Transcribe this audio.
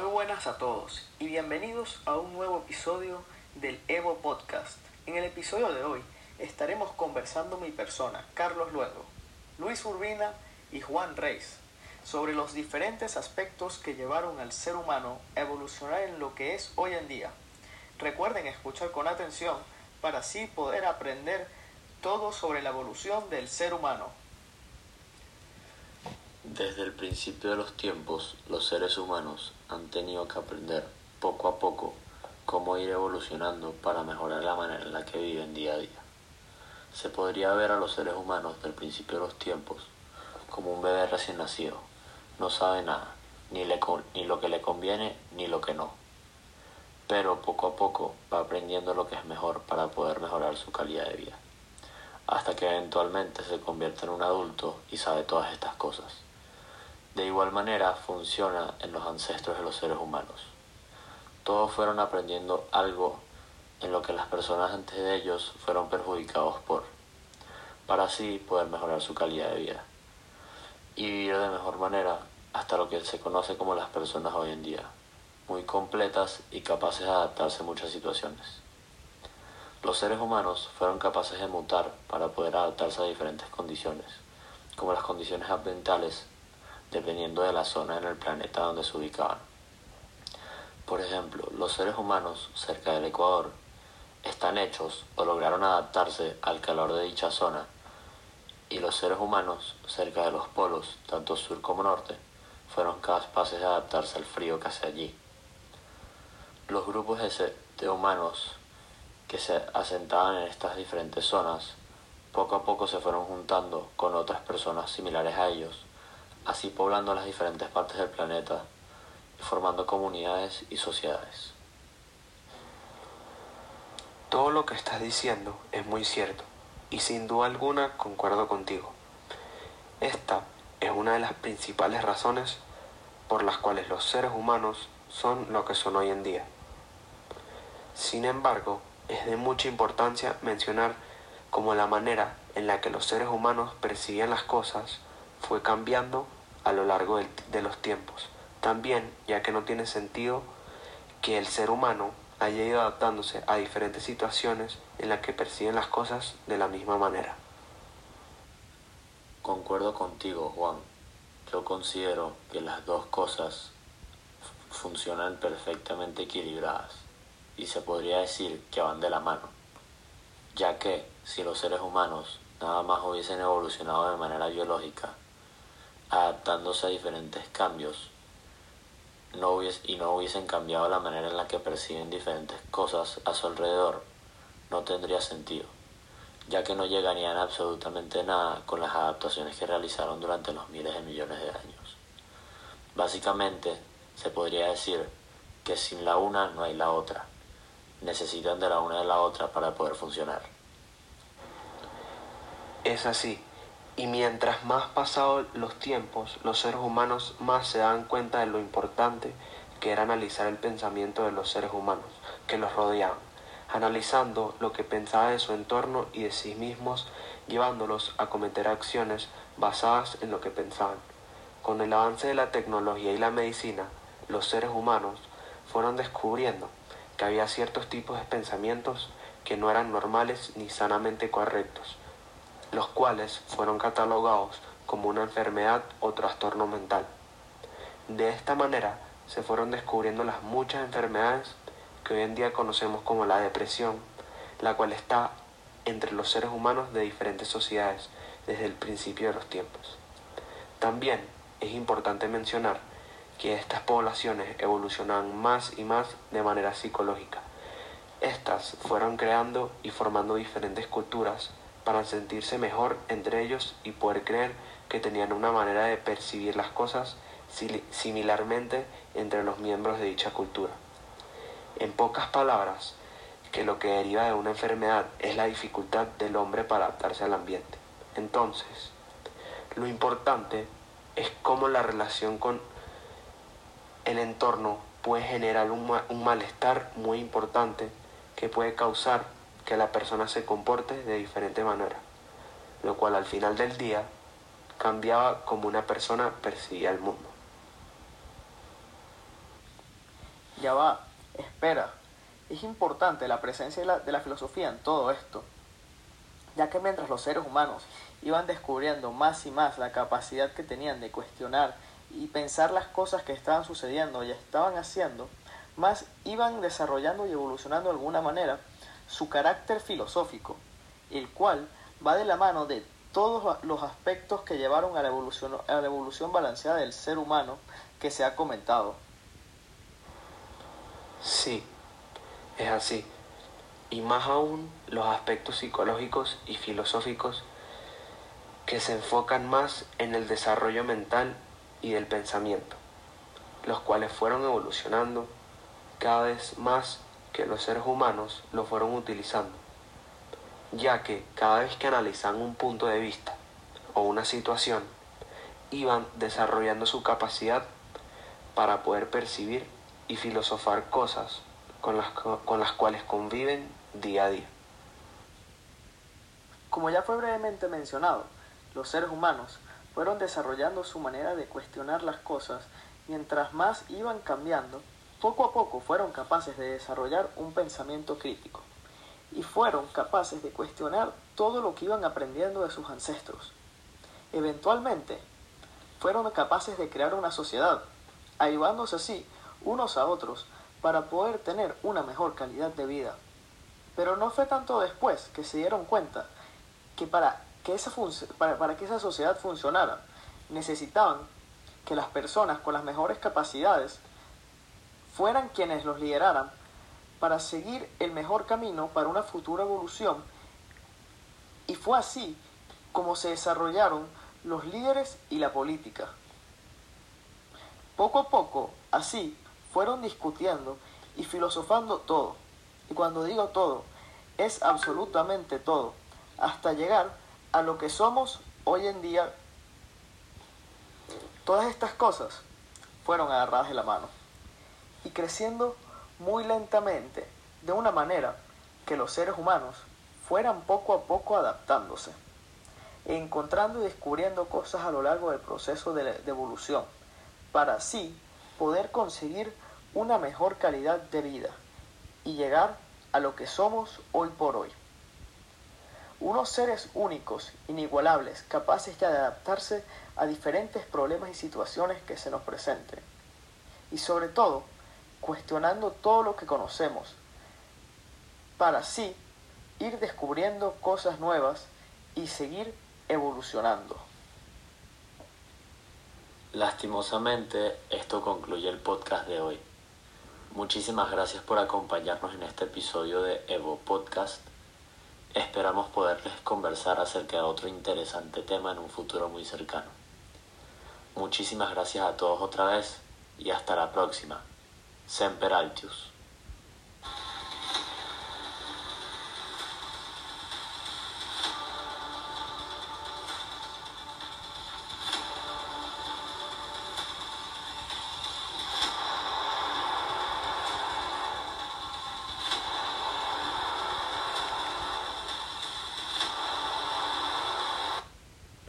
buenas a todos y bienvenidos a un nuevo episodio del Evo Podcast. En el episodio de hoy estaremos conversando mi persona, Carlos Luego, Luis Urbina y Juan Reis, sobre los diferentes aspectos que llevaron al ser humano a evolucionar en lo que es hoy en día. Recuerden escuchar con atención para así poder aprender todo sobre la evolución del ser humano. Desde el principio de los tiempos, los seres humanos han tenido que aprender poco a poco cómo ir evolucionando para mejorar la manera en la que viven día a día. Se podría ver a los seres humanos del principio de los tiempos como un bebé recién nacido. No sabe nada, ni, ni lo que le conviene ni lo que no. Pero poco a poco va aprendiendo lo que es mejor para poder mejorar su calidad de vida. Hasta que eventualmente se convierte en un adulto y sabe todas estas cosas. De igual manera funciona en los ancestros de los seres humanos. Todos fueron aprendiendo algo en lo que las personas antes de ellos fueron perjudicados por, para así poder mejorar su calidad de vida y vivir de mejor manera hasta lo que se conoce como las personas hoy en día, muy completas y capaces de adaptarse a muchas situaciones. Los seres humanos fueron capaces de mutar para poder adaptarse a diferentes condiciones, como las condiciones ambientales dependiendo de la zona en el planeta donde se ubicaban. Por ejemplo, los seres humanos cerca del Ecuador están hechos o lograron adaptarse al calor de dicha zona y los seres humanos cerca de los polos, tanto sur como norte, fueron capaces de adaptarse al frío que hace allí. Los grupos de humanos que se asentaban en estas diferentes zonas poco a poco se fueron juntando con otras personas similares a ellos así poblando las diferentes partes del planeta y formando comunidades y sociedades. Todo lo que estás diciendo es muy cierto y sin duda alguna concuerdo contigo. Esta es una de las principales razones por las cuales los seres humanos son lo que son hoy en día. Sin embargo, es de mucha importancia mencionar cómo la manera en la que los seres humanos percibían las cosas fue cambiando a lo largo de los tiempos. También, ya que no tiene sentido que el ser humano haya ido adaptándose a diferentes situaciones en las que perciben las cosas de la misma manera. Concuerdo contigo, Juan. Yo considero que las dos cosas funcionan perfectamente equilibradas y se podría decir que van de la mano, ya que si los seres humanos nada más hubiesen evolucionado de manera biológica adaptándose a diferentes cambios no y no hubiesen cambiado la manera en la que perciben diferentes cosas a su alrededor, no tendría sentido, ya que no llegarían absolutamente nada con las adaptaciones que realizaron durante los miles de millones de años. Básicamente, se podría decir que sin la una no hay la otra. Necesitan de la una de la otra para poder funcionar. Es así. Y mientras más pasados los tiempos, los seres humanos más se dan cuenta de lo importante que era analizar el pensamiento de los seres humanos que los rodeaban, analizando lo que pensaba de su entorno y de sí mismos, llevándolos a cometer acciones basadas en lo que pensaban. Con el avance de la tecnología y la medicina, los seres humanos fueron descubriendo que había ciertos tipos de pensamientos que no eran normales ni sanamente correctos los cuales fueron catalogados como una enfermedad o trastorno mental. De esta manera se fueron descubriendo las muchas enfermedades que hoy en día conocemos como la depresión, la cual está entre los seres humanos de diferentes sociedades desde el principio de los tiempos. También es importante mencionar que estas poblaciones evolucionan más y más de manera psicológica. Estas fueron creando y formando diferentes culturas para sentirse mejor entre ellos y poder creer que tenían una manera de percibir las cosas similarmente entre los miembros de dicha cultura. En pocas palabras, que lo que deriva de una enfermedad es la dificultad del hombre para adaptarse al ambiente. Entonces, lo importante es cómo la relación con el entorno puede generar un, un malestar muy importante que puede causar que la persona se comporte de diferente manera, lo cual al final del día cambiaba como una persona percibía el mundo. ya va, espera. Es importante la presencia de la, de la filosofía en todo esto, ya que mientras los seres humanos iban descubriendo más y más la capacidad que tenían de cuestionar y pensar las cosas que estaban sucediendo y estaban haciendo, más iban desarrollando y evolucionando de alguna manera su carácter filosófico, el cual va de la mano de todos los aspectos que llevaron a la evolución, a la evolución balanceada del ser humano que se ha comentado. Sí, es así. Y más aún los aspectos psicológicos y filosóficos que se enfocan más en el desarrollo mental y del pensamiento, los cuales fueron evolucionando cada vez más que los seres humanos lo fueron utilizando, ya que cada vez que analizaban un punto de vista o una situación, iban desarrollando su capacidad para poder percibir y filosofar cosas con las, con las cuales conviven día a día. Como ya fue brevemente mencionado, los seres humanos fueron desarrollando su manera de cuestionar las cosas mientras más iban cambiando, poco a poco fueron capaces de desarrollar un pensamiento crítico y fueron capaces de cuestionar todo lo que iban aprendiendo de sus ancestros. Eventualmente, fueron capaces de crear una sociedad, ayudándose así unos a otros para poder tener una mejor calidad de vida. Pero no fue tanto después que se dieron cuenta que para que esa, para, para que esa sociedad funcionara, necesitaban que las personas con las mejores capacidades fueran quienes los lideraran para seguir el mejor camino para una futura evolución. Y fue así como se desarrollaron los líderes y la política. Poco a poco, así, fueron discutiendo y filosofando todo. Y cuando digo todo, es absolutamente todo, hasta llegar a lo que somos hoy en día. Todas estas cosas fueron agarradas de la mano creciendo muy lentamente, de una manera que los seres humanos fueran poco a poco adaptándose, encontrando y descubriendo cosas a lo largo del proceso de, de evolución, para así poder conseguir una mejor calidad de vida y llegar a lo que somos hoy por hoy. Unos seres únicos, inigualables, capaces ya de adaptarse a diferentes problemas y situaciones que se nos presenten. Y sobre todo, cuestionando todo lo que conocemos, para así ir descubriendo cosas nuevas y seguir evolucionando. Lastimosamente, esto concluye el podcast de hoy. Muchísimas gracias por acompañarnos en este episodio de Evo Podcast. Esperamos poderles conversar acerca de otro interesante tema en un futuro muy cercano. Muchísimas gracias a todos otra vez y hasta la próxima. Semper Altius.